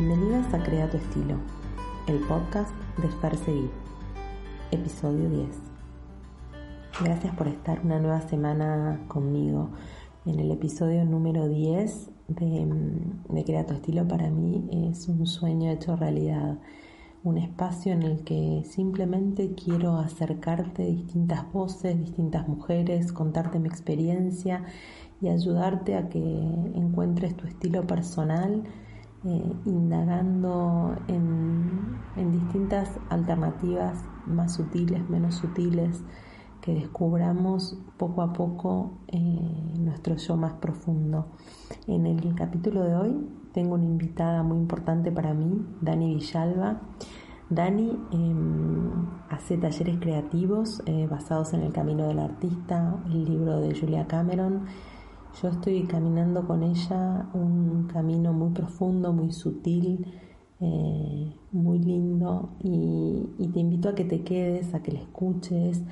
Bienvenidas a Crea tu estilo, el podcast de Perseguir, episodio 10. Gracias por estar una nueva semana conmigo. En el episodio número 10 de, de Crea tu estilo para mí es un sueño hecho realidad, un espacio en el que simplemente quiero acercarte distintas voces, distintas mujeres, contarte mi experiencia y ayudarte a que encuentres tu estilo personal eh, indagando en, distintas alternativas más sutiles, menos sutiles, que descubramos poco a poco eh, nuestro yo más profundo. En el capítulo de hoy tengo una invitada muy importante para mí, Dani Villalba. Dani em, hace talleres creativos eh, basados en el camino del artista, el libro de Julia Cameron yo estoy caminando con ella un camino muy profundo, muy sutil, eh, muy lindo y, te invito a que te quedes, a que la escuches,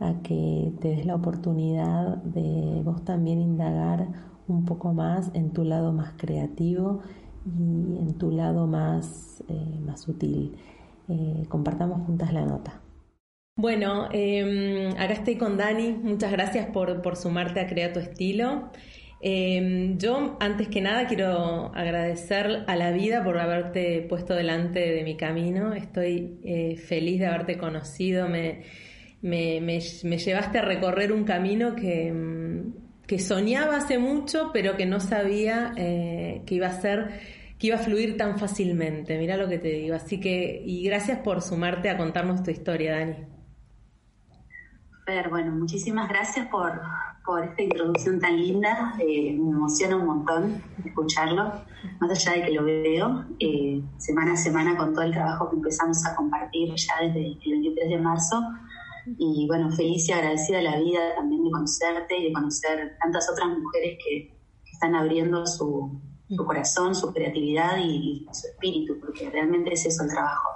a que te des la oportunidad de vos también indagar un poco más en tu lado más creativo y en tu lado más, eh, más sutil. Eh, compartamos juntas la nota. Bueno, em, acá estoy con Dani. Muchas gracias por, sumarte a Crea tu Estilo. Em, yo, antes que nada, quiero agradecer a la vida por haberte puesto delante de mi camino. Estoy eh, feliz de haberte conocido. Me, me, llevaste a recorrer un camino que, em, que, soñaba hace mucho, pero que no sabía eh, que iba a ser que iba a fluir tan fácilmente. Mira lo que te digo. Así que, y gracias por sumarte a contarnos tu historia, Dani bueno, muchísimas gracias por, esta introducción tan linda. Eh, me emociona un montón escucharlo, más allá de que lo veo eh, semana a semana con todo el trabajo que empezamos a compartir ya desde el 23 de marzo. Y bueno, feliz y agradecida la vida también de conocerte y de conocer tantas otras mujeres que, están abriendo su, corazón, su creatividad y, su espíritu, porque realmente es eso el trabajo.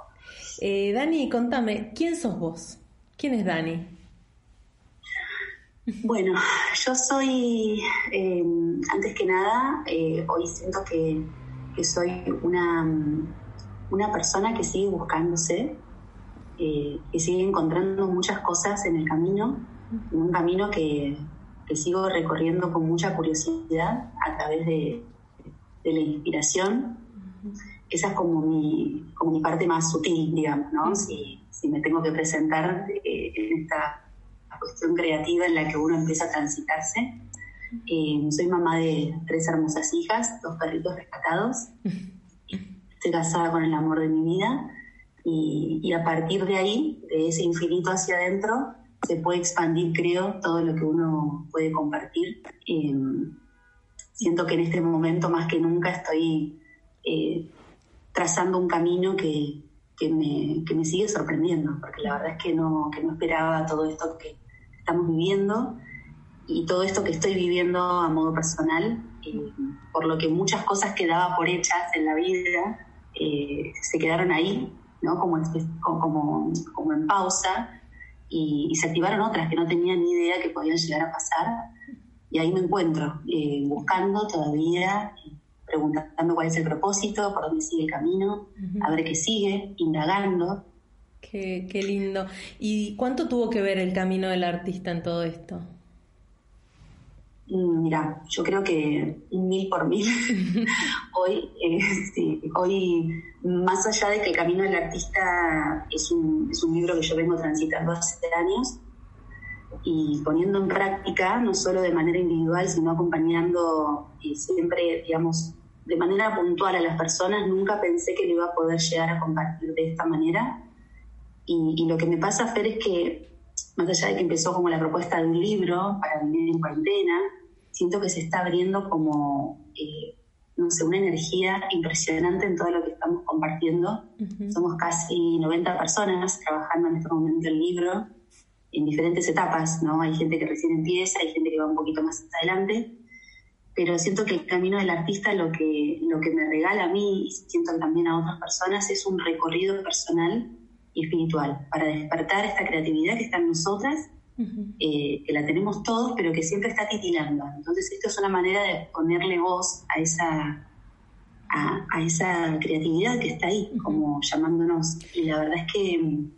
Eh, Dani, contame, ¿quién sos vos? ¿Quién es Dani? Bueno, yo soy, eh, antes que nada, eh, hoy siento que, soy una, una, persona que sigue buscándose, eh, que sigue encontrando muchas cosas en el camino, en un camino que, sigo recorriendo con mucha curiosidad a través de, la inspiración. Esa es como mi, como mi parte más sutil, digamos, ¿no? Si, si me tengo que presentar en esta cuestión creativa en la que uno empieza a transitarse. Eh, soy mamá de tres hermosas hijas, dos perritos rescatados. Estoy casada con el amor de mi vida y, a partir de ahí, de ese infinito hacia adentro, se puede expandir, creo, todo lo que uno puede compartir. Eh, siento que en este momento más que nunca estoy eh, trazando un camino que, que, me, que, me, sigue sorprendiendo, porque la verdad es que no, que no esperaba todo esto que, estamos viviendo y todo esto que estoy viviendo a modo personal, eh, por lo que muchas cosas que daba por hechas en la vida eh, se quedaron ahí, ¿no? como, como, como en pausa, y, se activaron otras que no tenía ni idea que podían llegar a pasar. Y ahí me encuentro, eh, buscando todavía, preguntando cuál es el propósito, por dónde sigue el camino, a ver qué sigue, indagando. Qué, qué, lindo. ¿Y cuánto tuvo que ver el camino del artista en todo esto? Mm, mira, yo creo que mil por mil. hoy, eh, sí, hoy, más allá de que el camino del artista es un, es un libro que yo vengo transitando hace años y poniendo en práctica, no solo de manera individual, sino acompañando y siempre, digamos, de manera puntual a las personas, nunca pensé que lo iba a poder llegar a compartir de esta manera y, lo que me pasa, Fer, es que más allá de que empezó como la propuesta de un libro para vivir en cuarentena, siento que se está abriendo como, eh, no sé, una energía impresionante en todo lo que estamos compartiendo. Somos casi 90 personas trabajando en este momento el libro en diferentes etapas, ¿no? Hay gente que recién empieza, hay gente que va un poquito más adelante, pero siento que el camino del artista lo que, lo que me regala a mí y siento también a otras personas es un recorrido personal espiritual, para despertar esta creatividad que está en nosotras, eh, que la tenemos todos, pero que siempre está titilando. Entonces esto es una manera de ponerle voz a esa, a, esa creatividad que está ahí, como llamándonos. Y la verdad es que mm,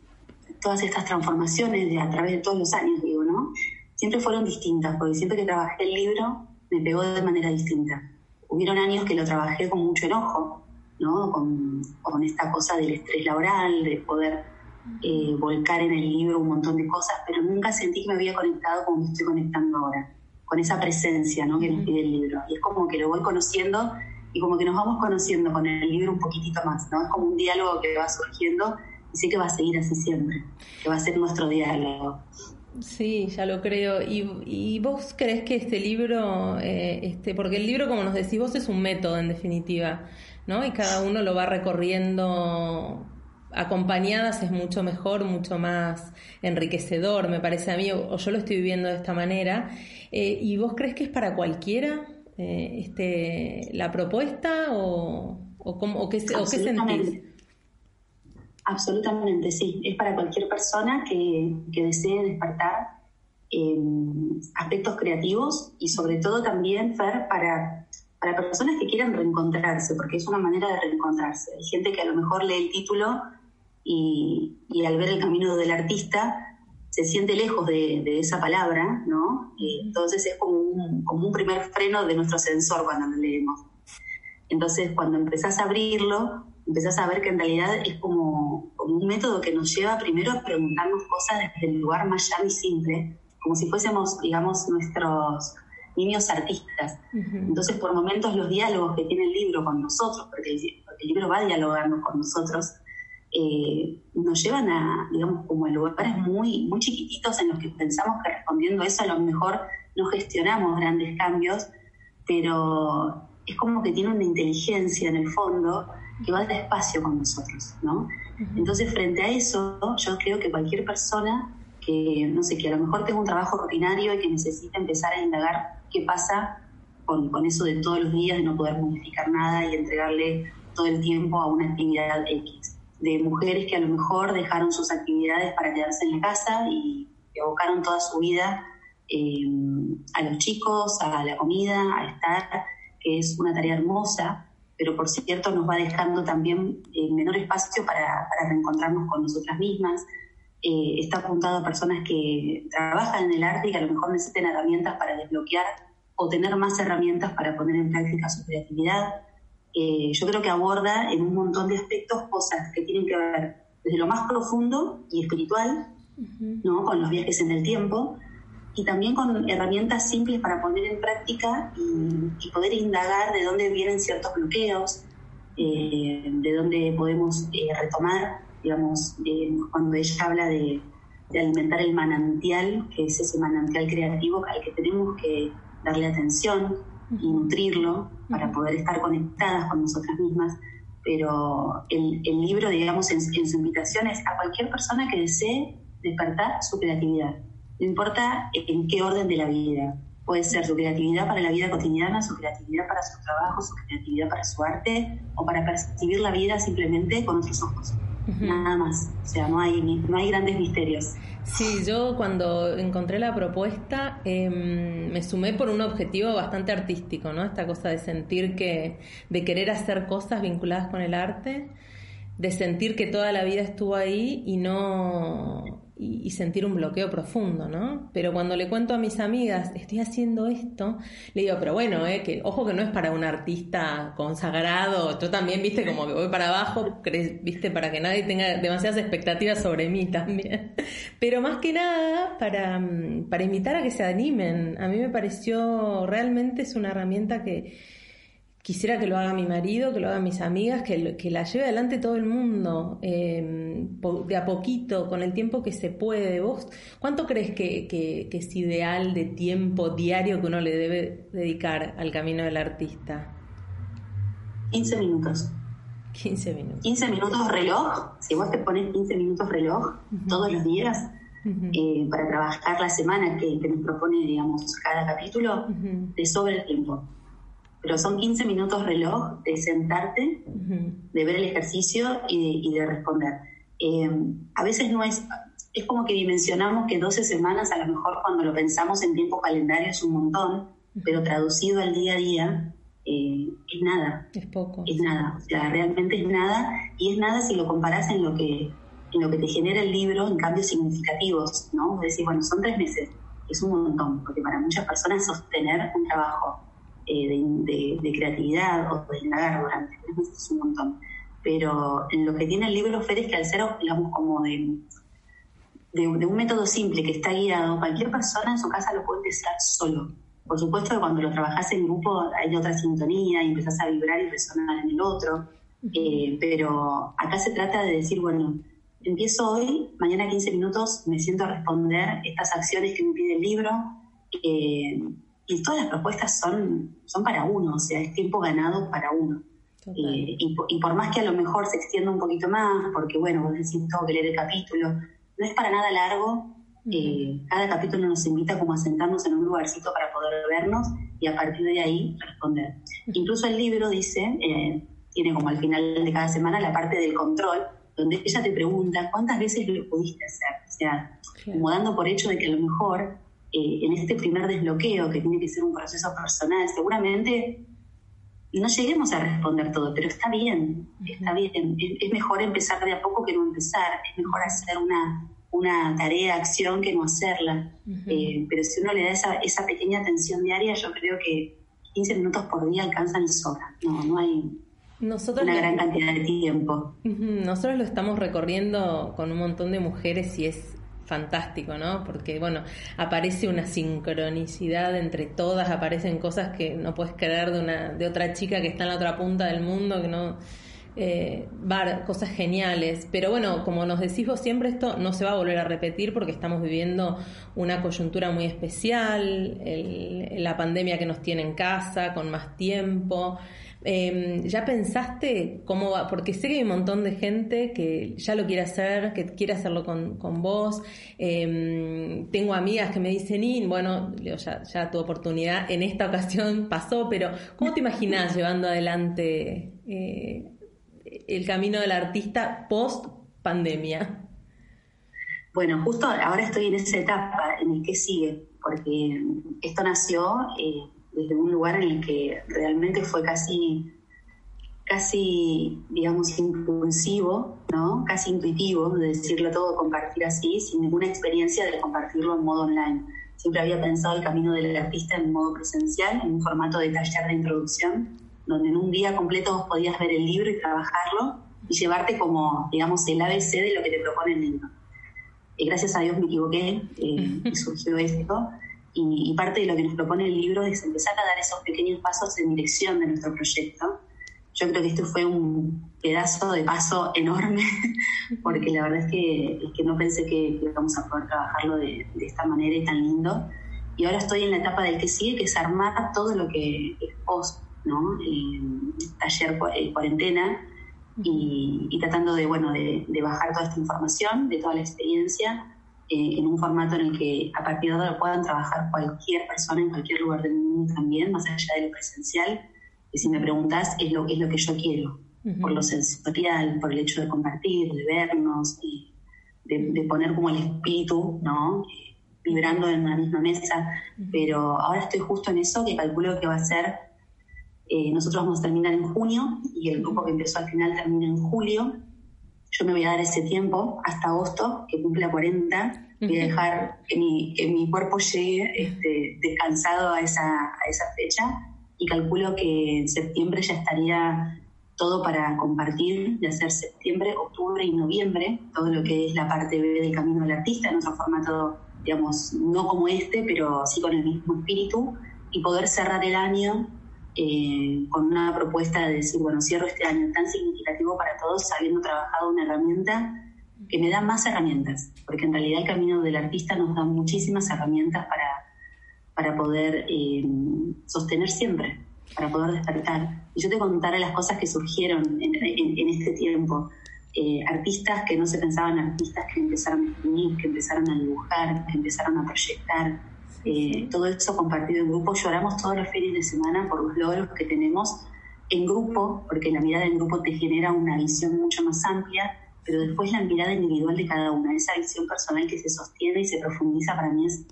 todas estas transformaciones de, a través de todos los años, digo, ¿no? Siempre fueron distintas, porque siempre que trabajé el libro me pegó de manera distinta. Hubieron años que lo trabajé con mucho enojo, ¿no? Con, con esta cosa del estrés laboral, de poder eh, volcar en el libro un montón de cosas, pero nunca sentí que me había conectado como me estoy conectando ahora, con esa presencia ¿no? que nos pide el libro. Y es como que lo voy conociendo y como que nos vamos conociendo con el libro un poquitito más, ¿no? Es como un diálogo que va surgiendo y sé que va a seguir así siempre, que va a ser nuestro diálogo. Sí, ya lo creo. ¿Y, vos crees que este libro, eh, este, porque el libro, como nos decís vos, es un método en definitiva, ¿no? Y cada uno lo va recorriendo acompañadas es mucho mejor, mucho más enriquecedor, me parece a mí, o, yo lo estoy viviendo de esta manera. Eh, ¿Y vos crees que es para cualquiera eh, este, la propuesta o, o, qué, sentís? Absolutamente, sí. Es para cualquier persona que, desee despertar em, aspectos creativos y sobre todo también, Fer, para, para personas que quieran reencontrarse, porque es una manera de reencontrarse. Hay gente que a lo mejor lee el título y, al ver el camino del artista se siente lejos de, esa palabra, ¿no? entonces es como un, como un primer freno de nuestro sensor cuando lo leemos. Entonces cuando empezás a abrirlo, empezás a ver que en realidad es como, como un método que nos lleva primero a preguntarnos cosas desde el lugar más llano y simple, como si fuésemos, digamos, nuestros niños artistas. Entonces, por momentos, los diálogos que tiene el libro con nosotros, porque el libro va dialogando con nosotros, eh, nos llevan a, digamos, como a lugares muy, muy chiquititos en los que pensamos que respondiendo a eso a lo mejor no gestionamos grandes cambios, pero es como que tiene una inteligencia en el fondo que va despacio con nosotros, ¿no? Entonces, frente a eso, yo creo que cualquier persona que, no sé, que a lo mejor tenga un trabajo rutinario y que necesita empezar a indagar qué pasa con, con eso de todos los días, de no poder modificar nada y entregarle todo el tiempo a una actividad X de mujeres que a lo mejor dejaron sus actividades para quedarse en la casa y abocaron toda su vida eh, a los chicos, a la comida, a estar, que es una tarea hermosa, pero por cierto nos va dejando también eh, menor espacio para, reencontrarnos con nosotras mismas. Eh, está apuntado a personas que trabajan en el arte y que a lo mejor necesiten herramientas para desbloquear o tener más herramientas para poner en práctica su creatividad. Eh, yo creo que aborda en un montón de aspectos cosas que tienen que ver desde lo más profundo y espiritual, ¿no? con los viajes en el tiempo, y también con herramientas simples para poner en práctica y, poder indagar de dónde vienen ciertos bloqueos, eh, de dónde podemos eh, retomar, digamos, cuando ella habla de, de alimentar el manantial, que es ese manantial creativo al que tenemos que darle atención, y nutrirlo para poder estar conectadas con nosotras mismas. Pero el, el libro, digamos, en, su invitación es a cualquier persona que desee despertar su creatividad. No importa en qué orden de la vida. Puede ser su creatividad para la vida cotidiana, su creatividad para su trabajo, su creatividad para su arte o para percibir la vida simplemente con otros ojos. Nada más. O sea, no hay, no hay grandes misterios. Sí, yo cuando encontré la propuesta em, me sumé por un objetivo bastante artístico, ¿no? Esta cosa de sentir que, de querer hacer cosas vinculadas con el arte, de sentir que toda la vida estuvo ahí y no y, sentir un bloqueo profundo, ¿no? Pero cuando le cuento a mis amigas, estoy haciendo esto, le digo, pero bueno, eh, que ojo que no es para un artista consagrado, yo también, viste, como que voy para abajo, viste, para que nadie tenga demasiadas expectativas sobre mí también. Pero más que nada, para, para invitar a que se animen. A mí me pareció, realmente es una herramienta que quisiera que lo haga mi marido, que lo hagan mis amigas, que, que la lleve adelante todo el mundo, em, de a poquito, con el tiempo que se puede. ¿Vos cuánto crees que, es ideal de tiempo diario que uno le debe dedicar al camino del artista? 15 minutos. 15 minutos. 15 minutos reloj, si vos te pones 15 minutos reloj todos los días eh, para trabajar la semana que, nos propone, digamos, cada capítulo, te sobra el tiempo pero son 15 minutos reloj de sentarte, de ver el ejercicio y de, responder. Eh, a veces no es, es como que dimensionamos que 12 semanas, a lo mejor cuando lo pensamos en tiempo calendario es un montón, pero traducido al día a día, eh, es nada. Es poco. Es nada, o sea, realmente es nada y es nada si lo comparas en lo que en lo que te genera el libro en cambios significativos, ¿no? Es decir, bueno, son tres meses, es un montón, porque para muchas personas sostener un trabajo eh, de, creatividad o de indagar durante tres meses es un montón. Pero en lo que tiene el libro Fer es que al ser, digamos, como de, de, un método simple que está guiado, cualquier persona en su casa lo puede empezar solo. Por supuesto que cuando lo trabajas en grupo hay otra sintonía y empezás a vibrar y resonar en el otro, eh, pero acá se trata de decir, bueno, empiezo hoy, mañana 15 minutos me siento a responder estas acciones que me pide el libro. Eh, y todas las propuestas son, son para uno, o sea, es tiempo ganado para uno. Eh, y, por más que a lo mejor se extienda un poquito más, porque bueno, vos decís, tengo que leer el capítulo, no es para nada largo. Eh, cada capítulo nos invita como a sentarnos en un lugarcito para poder vernos y a partir de ahí responder. Incluso el libro dice, eh, tiene como al final de cada semana la parte del control, donde ella te pregunta cuántas veces lo pudiste hacer. O sea, como dando por hecho de que a lo mejor eh, en este primer desbloqueo, que tiene que ser un proceso personal, seguramente no lleguemos a responder todo, pero está bien, está bien. Es, mejor empezar de a poco que no empezar, es mejor hacer una, una tarea, acción que no hacerla. Eh, pero si uno le da esa, esa pequeña atención diaria, yo creo que 15 minutos por día alcanzan y sobra. No, no hay una gran cantidad de tiempo. Nosotros lo estamos recorriendo con un montón de mujeres y es fantástico, ¿no? Porque, bueno, aparece una sincronicidad entre todas, aparecen cosas que no puedes creer de, una, de otra chica que está en la otra punta del mundo, que no... Eh, cosas geniales, pero bueno, como nos decís vos siempre, esto no se va a volver a repetir porque estamos viviendo una coyuntura muy especial, la pandemia que nos tiene en casa, con más tiempo, Em, ¿Ya pensaste cómo va? Porque sé que hay un montón de gente que ya lo quiere hacer, que quiere hacerlo con, con vos. Em, tengo amigas que me dicen, bueno, ya, ya tu oportunidad en esta ocasión pasó, pero ¿cómo te imaginas llevando adelante eh, el camino del artista post pandemia? Bueno, justo ahora estoy en esa etapa en el que sigue, porque esto nació eh, desde un lugar en el que realmente fue casi, casi digamos, impulsivo, ¿no? casi intuitivo, de decirlo todo, compartir así, sin ninguna experiencia de compartirlo en modo online. Siempre había pensado el camino del artista en modo presencial, en un formato de taller de introducción, donde en un día completo vos podías ver el libro y trabajarlo y llevarte como, digamos, el ABC de lo que te propone el libro. Y gracias a Dios me equivoqué eh, y surgió esto. Y, parte de lo que nos propone el libro es empezar a dar esos pequeños pasos en dirección de nuestro proyecto. Yo creo que este fue un pedazo de paso enorme, porque la verdad es que, que no pensé que, íbamos a poder trabajarlo de, esta manera y tan lindo. Y ahora estoy en la etapa del que sigue, que es armar todo lo que es post, ¿no? Eh, taller eh, cuarentena, y, y, tratando de, bueno, de, de bajar toda esta información, de toda la experiencia, eh, en un formato en el que a partir de ahora puedan trabajar cualquier persona en cualquier lugar del mundo también, más allá de lo presencial. Y si me preguntas, es lo, es lo que yo quiero, por lo sensorial, por el hecho de compartir, de vernos, y de, poner como el espíritu, ¿no? vibrando en una misma mesa. Pero ahora estoy justo en eso, que calculo que va a ser, eh, nosotros vamos a terminar en junio y el grupo que empezó al final termina en julio yo me voy a dar ese tiempo hasta agosto, que cumple a 40, voy a dejar que mi, que mi cuerpo llegue este, descansado a esa, a esa fecha y calculo que en septiembre ya estaría todo para compartir, de hacer septiembre, octubre y noviembre, todo lo que es la parte B del Camino del Artista, en otro formato, digamos, no como este, pero sí con el mismo espíritu, y poder cerrar el año eh, con una propuesta de decir, bueno, cierro este año tan significativo para todos, habiendo trabajado una herramienta que me da más herramientas, porque en realidad el camino del artista nos da muchísimas herramientas para, para poder eh, sostener siempre, para poder despertar. Y yo te contaré las cosas que surgieron en, este tiempo. Eh, artistas que no se pensaban artistas que empezaron a escribir, que empezaron a dibujar, que empezaron a proyectar, eh, todo eso compartido en grupo. Lloramos todos los fines de semana por los logros que tenemos en grupo, porque la mirada en grupo te genera una visión mucho más amplia, pero después la mirada individual de cada una, esa visión personal que se sostiene y se profundiza para mí es,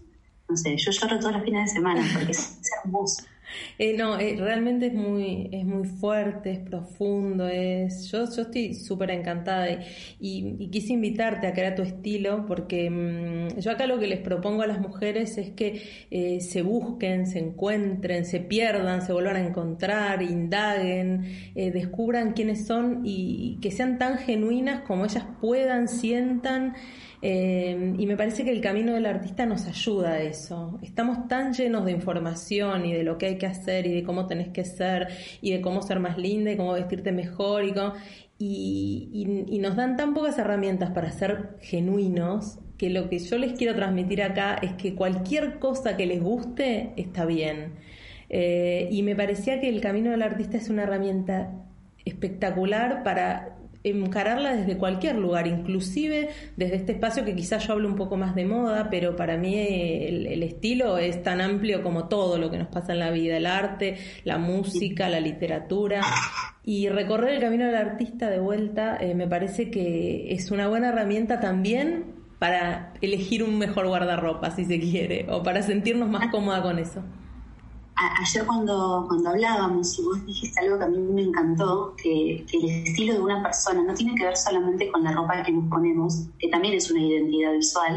no sé, yo lloro todos los fines de semana porque es, hermoso. Eh, no, eh, realmente es muy, es muy fuerte, es profundo, es. Yo, yo estoy súper encantada y, quise invitarte a crear tu estilo, porque mm, yo acá lo que les propongo a las mujeres es que eh, se busquen, se encuentren, se pierdan, se vuelvan a encontrar, indaguen, descubran quiénes son y que sean tan genuinas como ellas puedan, sientan. Eh, y me parece que el camino del artista nos ayuda a eso. Estamos tan llenos de información y de lo que hay que hacer y de cómo tenés que ser y de cómo ser más linda y cómo vestirte mejor y, y, nos dan tan pocas herramientas para ser genuinos que lo que yo les quiero transmitir acá es que cualquier cosa que les guste está bien. Eh, y me parecía que el camino del artista es una herramienta espectacular para encararla desde cualquier lugar, inclusive desde este espacio que quizás yo hablo un poco más de moda, pero para mí el, estilo es tan amplio como todo lo que nos pasa en la vida, el arte, la música, la literatura. Y recorrer el camino del artista de vuelta eh, me parece que es una buena herramienta también para elegir un mejor guardarropa, si se quiere, o para sentirnos más cómoda con eso ayer cuando, cuando hablábamos y vos dijiste algo que a mí me encantó, que, el estilo de una persona no tiene que ver solamente con la ropa que nos ponemos, que también es una identidad visual,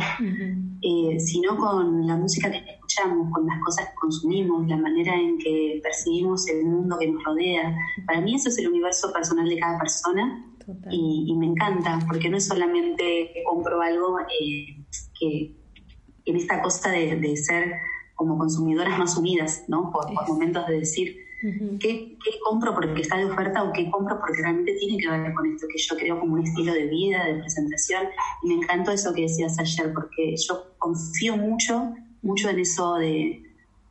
eh, sino con la música que escuchamos, con las cosas que consumimos, la manera en que percibimos el mundo que nos rodea. Para mí eso es el universo personal de cada persona y, me encanta, porque no es solamente que compro algo eh, que en esta cosa de, de ser como consumidoras más unidas, ¿no? Por, momentos de decir, ¿qué, compro porque está de oferta o qué compro porque realmente tiene que ver con esto que yo creo como un estilo de vida, de presentación? Y me encantó eso que decías ayer, porque yo confío mucho, mucho en eso de,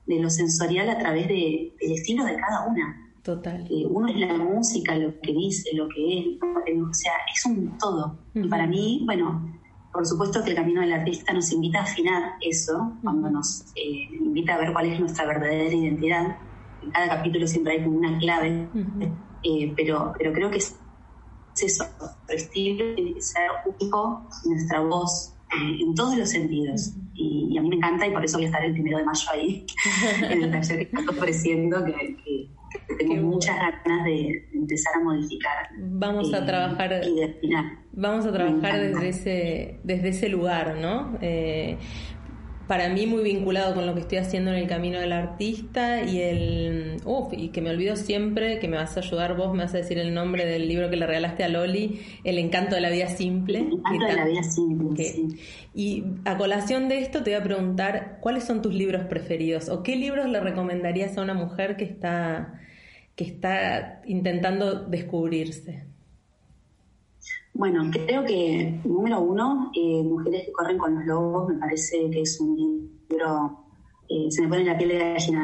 lo sensorial a través de, del estilo de cada una. Total. Eh, uno es la música, lo que dice, lo que es, o sea, es un todo. Y para mí, bueno, por supuesto que el camino del artista nos invita a afinar eso, cuando nos eh, invita a ver cuál es nuestra verdadera identidad. En cada capítulo siempre hay como una clave, eh, pero, pero creo que es, eso, nuestro estilo tiene que ser único, nuestra voz, eh, en todos los sentidos. Y, a mí me encanta y por eso voy a estar el primero de mayo ahí, en el taller que estoy ofreciendo, que, que, tengo muchas ganas de, empezar a modificar. Vamos a trabajar. Y de vamos a trabajar desde ese, desde ese lugar, ¿no? Eh, para mí muy vinculado con lo que estoy haciendo en el camino del artista y el uf, y que me olvido siempre que me vas a ayudar vos me vas a decir el nombre del libro que le regalaste a Loli el encanto de la vida simple el encanto de la vida simple y a colación de esto te voy a preguntar cuáles son tus libros preferidos o qué libros le recomendarías a una mujer que está que está intentando descubrirse bueno, creo que, número uno, eh, Mujeres que corren con los lobos, me parece que es un libro, eh, se me pone la piel de gallina,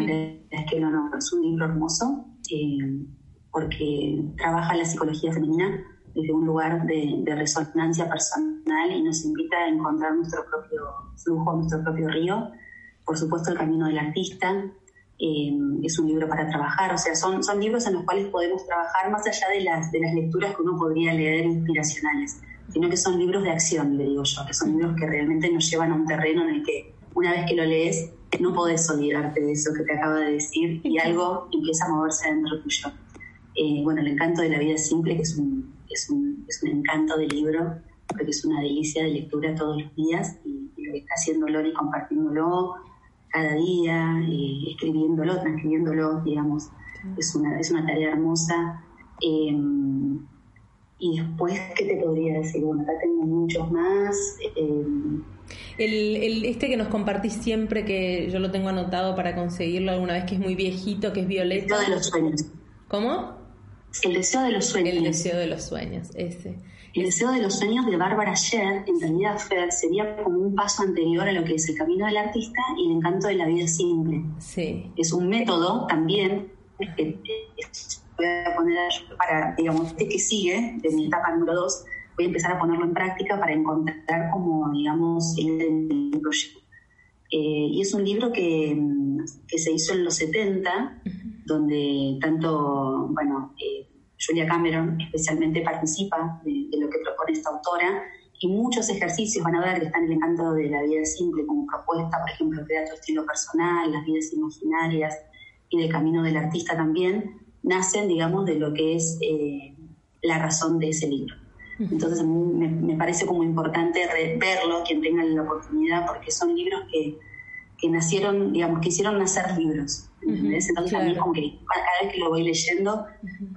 es que no, no, es un libro hermoso, eh, porque trabaja la psicología femenina desde un lugar de, de, resonancia personal y nos invita a encontrar nuestro propio flujo, nuestro propio río. Por supuesto, el camino del artista, eh, es un libro para trabajar, o sea, son, son libros en los cuales podemos trabajar más allá de las, de las lecturas que uno podría leer inspiracionales, sino que son libros de acción, le digo yo, que son libros que realmente nos llevan a un terreno en el que una vez que lo lees no podés olvidarte de eso que te acaba de decir y algo empieza a moverse dentro tuyo. Eh, bueno, el encanto de la vida simple, que es un, es un, es un encanto de libro, porque es una delicia de lectura todos los días y, y lo que está haciendo Lori compartiéndolo, cada día, eh, escribiéndolo, transcribiéndolo, digamos. Es una, es una tarea hermosa. Em, y después, ¿qué te podría decir? Bueno, acá tengo muchos más. Em, el, el, este que nos compartís siempre, que yo lo tengo anotado para conseguirlo alguna vez, que es muy viejito, que es Violeta. El deseo de los sueños. ¿Cómo? El deseo de los sueños. El deseo de los sueños, ese. El deseo de los sueños de Bárbara Sher, en realidad Fer, sería como un paso anterior a lo que es el camino del artista y el encanto de la vida simple. Sí. Es un método también que voy a poner para, digamos, este que sigue, de mi etapa número dos, voy a empezar a ponerlo en práctica para encontrar como, digamos, el proyecto. Eh, y es un libro que, que, se hizo en los 70, donde tanto, bueno, eh, Julia Cameron especialmente participa de, lo que propone esta autora y muchos ejercicios van a ver que están en el encanto de la vida simple como propuesta, por ejemplo, crear tu estilo personal, las vidas imaginarias, y del camino del artista también, nacen, digamos, de lo que es eh, la razón de ese libro. Entonces a mí me, parece como importante verlo, quien tenga la oportunidad, porque son libros que, que nacieron, digamos, que hicieron nacer libros. Entonces también como que cada vez que lo voy leyendo,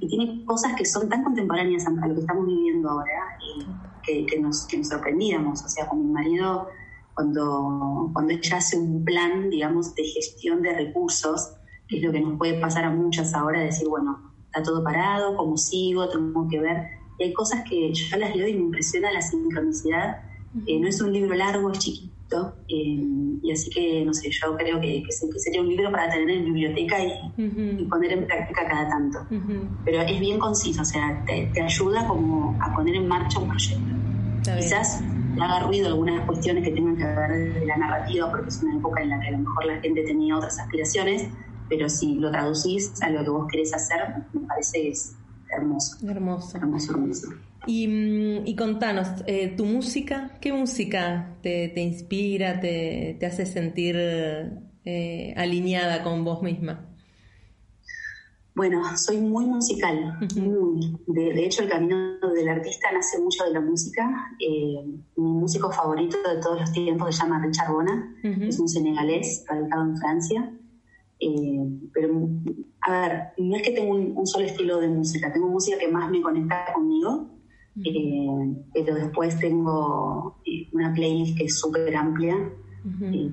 y tiene cosas que son tan contemporáneas a lo que estamos viviendo ahora, y que, que, nos, que nos sorprendíamos. O sea, con mi marido, cuando, cuando ella hace un plan, digamos, de gestión de recursos, que es lo que nos puede pasar a muchas ahora, decir, bueno, está todo parado, ¿cómo sigo? Tengo que ver. Y hay cosas que yo las leo y me impresiona la sincronicidad. Eh, no es un libro largo, es chiquito. Eh, y así que, no sé, yo creo que, sería un libro para tener en biblioteca y, poner en práctica cada tanto. Pero es bien conciso, o sea, te, ayuda como a poner en marcha un proyecto. Quizás le haga ruido algunas cuestiones que tengan que ver de la narrativa, porque es una época en la que a lo mejor la gente tenía otras aspiraciones, pero si lo traducís a lo que vos querés hacer, me parece que es hermoso. Hermoso. Hermoso, hermoso. Y, mm, y contanos, eh, ¿tu música? ¿Qué música te, te inspira, te, te, hace sentir eh, alineada con vos misma? Bueno, soy muy musical. De, hecho, el camino del artista nace mucho de la música. Eh, mi músico favorito de todos los tiempos se llama Richard Bona. Es un senegalés radicado en Francia. Eh, pero, a ver, no es que tengo un, solo estilo de música, tengo música que más me conecta conmigo, eh, pero después tengo eh, una playlist que es súper amplia.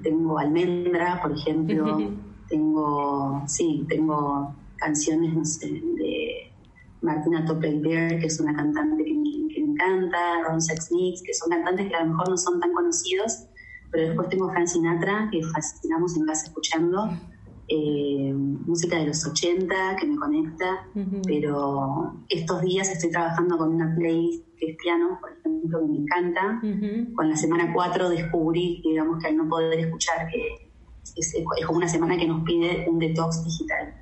tengo Almendra, por ejemplo, tengo, sí, tengo canciones, no sé, de Martina Topley-Bear, que es una cantante que me, encanta, Ron Sex Mix, que son cantantes que a lo mejor no son tan conocidos, pero después tengo Frank Sinatra, que fascinamos en casa escuchando eh, música de los 80 que me conecta, pero estos días estoy trabajando con una playlist que es piano, por ejemplo, que me encanta. Con la semana 4 descubrí, digamos, que al no poder escuchar, que es, como una semana que nos pide un detox digital.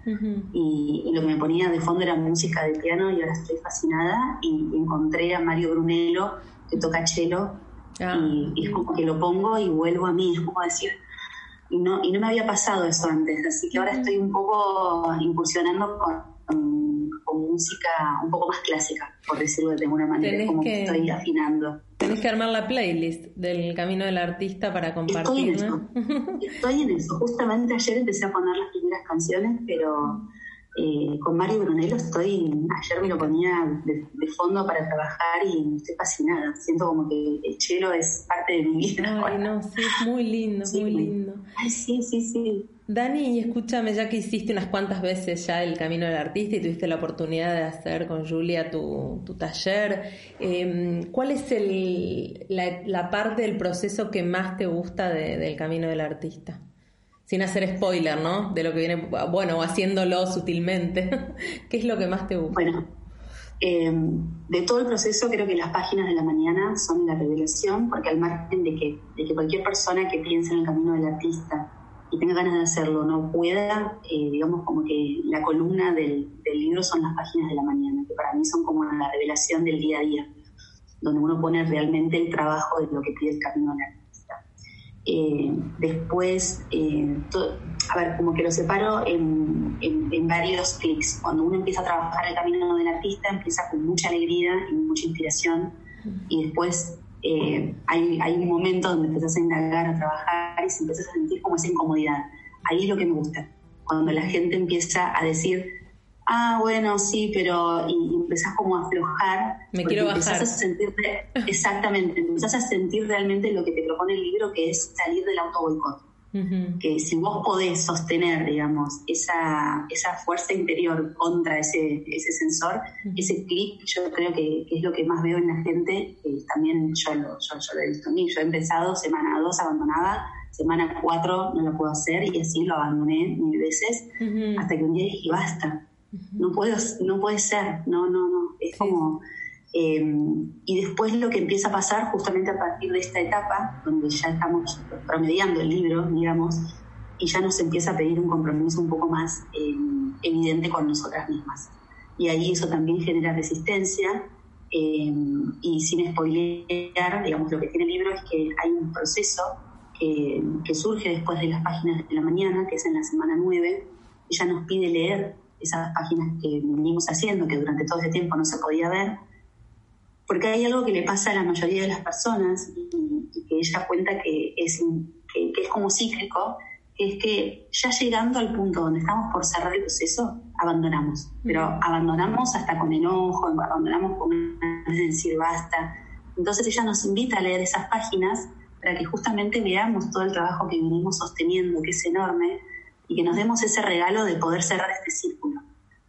y, lo que me ponía de fondo era música de piano y ahora estoy fascinada y encontré a Mario Brunello que toca cello ah. y, y, es como que lo pongo y vuelvo a mí, es como decir, y no, y no me había pasado eso antes, así que ahora estoy un poco incursionando con, música un poco más clásica, por decirlo de alguna manera, como que, estoy afinando. Tenés que armar la playlist del Camino del Artista para compartir. Estoy en eso, estoy en eso. Justamente ayer empecé a poner las primeras canciones, pero eh, con Mario Brunello estoy, ayer me lo ponía de, fondo para trabajar y estoy fascinada. Siento como que el chelo es parte de mi vida. Ay, no, sí, es muy lindo, muy lindo. Ay, sí, sí, sí. Dani, escúchame, ya que hiciste unas cuantas veces ya el Camino del Artista y tuviste la oportunidad de hacer con Julia tu, tu taller, em, ¿cuál es el, la, parte del proceso que más te gusta del Camino del Artista? Sin hacer spoiler, ¿no? De lo que viene, bueno, haciéndolo sutilmente. ¿Qué es lo que más te gusta? Bueno, em, de todo el proceso creo que las páginas de la mañana son la revelación, porque al margen de que, de que cualquier persona que piense en el camino del artista y tenga ganas de hacerlo no pueda, eh, digamos como que la columna del, del, libro son las páginas de la mañana, que para mí son como la revelación del día a día, donde uno pone realmente el trabajo de lo que pide el camino del artista. Eh, después, eh, a ver, como que lo separo en, varios clics. Cuando uno empieza a trabajar el camino del artista, empieza con mucha alegría y mucha inspiración, y después eh, hay, hay, un momento donde empiezas a indagar, a trabajar y se empieza a sentir como esa incomodidad. Ahí es lo que me gusta, cuando la gente empieza a decir, ah, bueno, sí, pero y, empezás como a aflojar. Me quiero bajar. A sentir, exactamente, empezás a sentir realmente lo que te propone el libro, que es salir del auto boicot. Que si vos podés sostener, digamos, esa, esa fuerza interior contra ese, ese sensor, ese clic, yo creo que, es lo que más veo en la gente. también yo lo, yo, lo he visto en mí. Yo he empezado semana 2 abandonada, semana 4 no lo puedo hacer y así lo abandoné mil veces, hasta que un día dije, basta, no, puedo, no puede ser, no, no, no, es como... Em, y después lo que empieza a pasar justamente a partir de esta etapa, donde ya estamos promediando el libro, digamos, y ya nos empieza a pedir un compromiso un poco más em, evidente con nosotras mismas. Y ahí eso también genera resistencia, em, y sin spoilear, digamos, lo que tiene el libro es que hay un proceso que, que surge después de las páginas de la mañana, que es en la semana 9, ella nos pide leer esas páginas que venimos haciendo, que durante todo ese tiempo no se podía ver, porque hay algo que le pasa a la mayoría de las personas y, que ella cuenta que es, que, es como cíclico, que es que ya llegando al punto donde estamos por cerrar el proceso, abandonamos, pero abandonamos hasta con enojo, abandonamos con decir basta. Entonces ella nos invita a leer esas páginas para que justamente veamos todo el trabajo que venimos sosteniendo, que es enorme, y que nos demos ese regalo de poder cerrar este círculo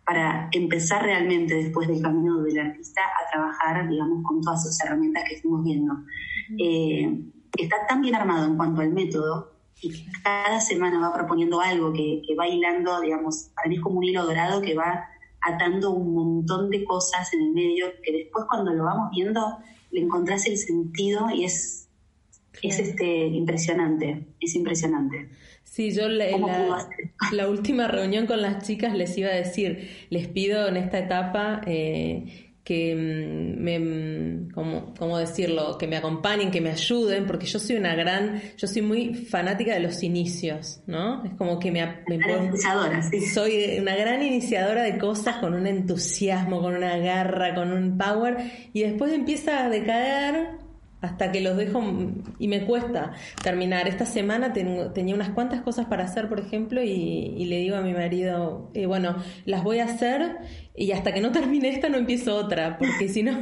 para empezar realmente después del camino del artista a trabajar, digamos, con todas esas herramientas que estuvimos viendo. Eh, está tan bien armado en cuanto al método y cada semana va proponiendo algo que, que va hilando, digamos, para mí es como un hilo dorado que va atando un montón de cosas en el medio que después cuando lo vamos viendo le encontrás el sentido y es, es este, impresionante, es impresionante. Sí, yo la, la, última reunión con las chicas les iba a decir, les pido en esta etapa eh, que mm, me, mm, ¿cómo, decirlo? Que me acompañen, que me ayuden, porque yo soy una gran, yo soy muy fanática de los inicios, ¿no? Es como que me, me sí. soy una gran iniciadora de cosas con un entusiasmo, con una garra, con un power, y después empieza a decaer hasta que los dejo y me cuesta terminar. Esta semana tenía unas cuantas cosas para hacer, por ejemplo, y, le digo a mi marido, eh, bueno, las voy a hacer y hasta que no termine esta no empiezo otra, porque si no...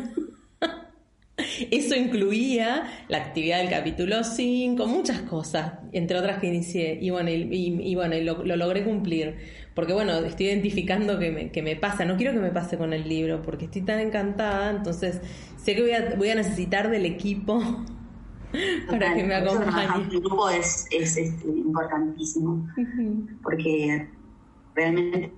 Eso incluía la actividad del capítulo 5, muchas cosas, entre otras que inicié. Y bueno, y, bueno, lo, logré cumplir. Porque bueno, estoy identificando que me, que me pasa. No quiero que me pase con el libro, porque estoy tan encantada. Entonces, sé que voy a, voy a necesitar del equipo para que me acompañe. El grupo es, es, este, importantísimo. Porque realmente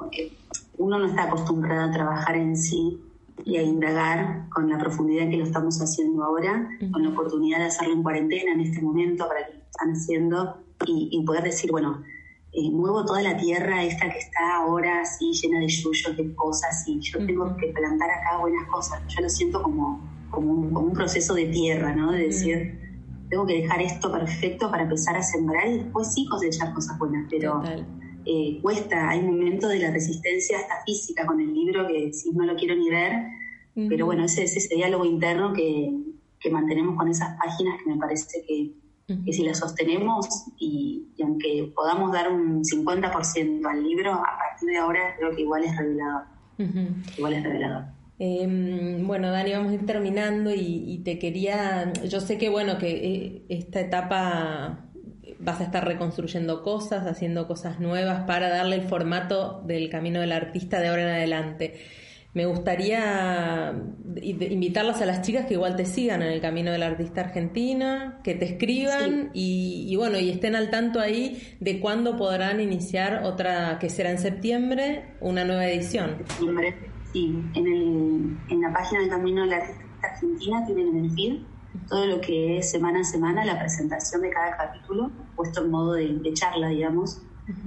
uno no está acostumbrado a trabajar en sí y a indagar con la profundidad que lo estamos haciendo ahora, con la oportunidad de hacerlo en cuarentena en este momento para que lo están haciendo y, poder decir, bueno, eh, muevo toda la tierra esta que está ahora así llena de yuyos, de cosas y yo tengo que plantar acá buenas cosas. Yo lo siento como, como, un, proceso de tierra, ¿no? De decir, tengo que dejar esto perfecto para empezar a sembrar y después sí cosechar cosas buenas, pero... Eh, cuesta, hay momentos de la resistencia hasta física con el libro que si no lo quiero ni ver, pero bueno, ese, ese diálogo interno que, mantenemos con esas páginas que me parece que, si las sostenemos y, aunque podamos dar un 50% al libro, a partir de ahora creo que igual es revelador. Igual es revelador. Em, bueno, Dani, vamos a ir terminando y, y, te quería, yo sé que bueno, que eh, esta etapa vas a estar reconstruyendo cosas, haciendo cosas nuevas para darle el formato del camino del artista de ahora en adelante. Me gustaría invitarlas a las chicas que igual te sigan en el camino del artista argentina, que te escriban y, bueno, y estén al tanto ahí de cuándo podrán iniciar otra, que será en septiembre, una nueva edición. Septiembre, sí. En, el, en la página del Camino del Artista Argentina tienen en el feed todo lo que es semana a semana la presentación de cada capítulo, puesto en modo de, charla, digamos.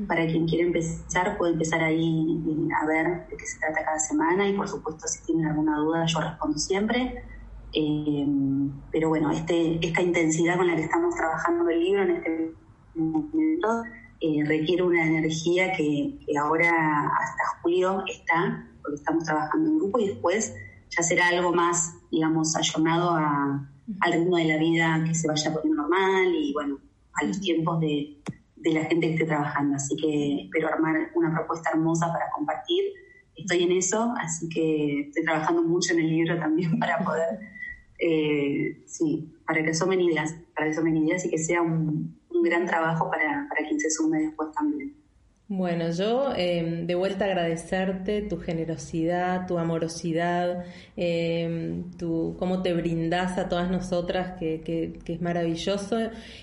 Para quien quiera empezar, puede empezar ahí a ver de qué se trata cada semana y por supuesto si tienen alguna duda yo respondo siempre. Eh, pero bueno, este, esta intensidad con la que estamos trabajando el libro en este momento eh, requiere una energía que, que, ahora hasta julio está, porque estamos trabajando en grupo y después ya será algo más, digamos, ayornado a, al ritmo de la vida que se vaya poniendo normal y bueno, a los tiempos de, de la gente que esté trabajando. Así que espero armar una propuesta hermosa para compartir. Estoy en eso, así que estoy trabajando mucho en el libro también para poder, eh, sí, para que asomen ideas, para que asomen ideas y que sea un, un gran trabajo para, para quien se sume después también. Bueno, yo em, de vuelta agradecerte tu generosidad, tu amorosidad, eh, tu, cómo te brindas a todas nosotras, que, que, es maravilloso,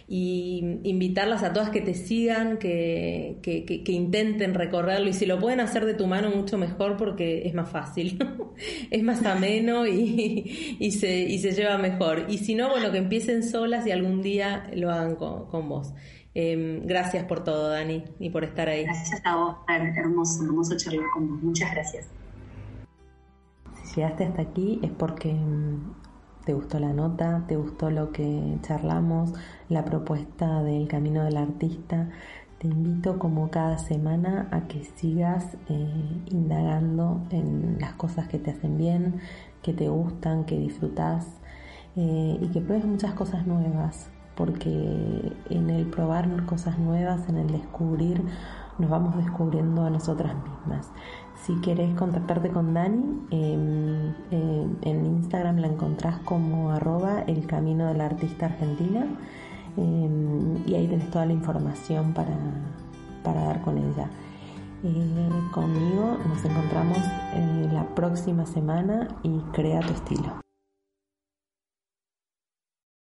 y invitarlas a todas que te sigan, que, que, intenten recorrerlo, y si lo pueden hacer de tu mano, mucho mejor porque es más fácil, es más ameno y, y, se, y se lleva mejor. Y si no, bueno, que empiecen solas y algún día lo hagan con, con vos. Em, gracias por todo, Dani, y por estar ahí. Gracias a vos, hermoso, hermoso charlar con vos. Muchas gracias. Si llegaste hasta aquí es porque em, te gustó la nota, te gustó lo que charlamos, la propuesta del camino del artista, Te invito como cada semana a que sigas eh, indagando en las cosas que te hacen bien, que te gustan, que disfrutas eh, y que pruebes muchas cosas nuevas, porque en el probar cosas nuevas, en el descubrir, nos vamos descubriendo a nosotras mismas. Si querés contactarte con Dani, em, em, en Instagram la encontrás como arroba el camino de la artista argentina em, y ahí tenés toda la información para, para dar con ella. Eh, conmigo nos encontramos eh, la próxima semana y crea tu estilo.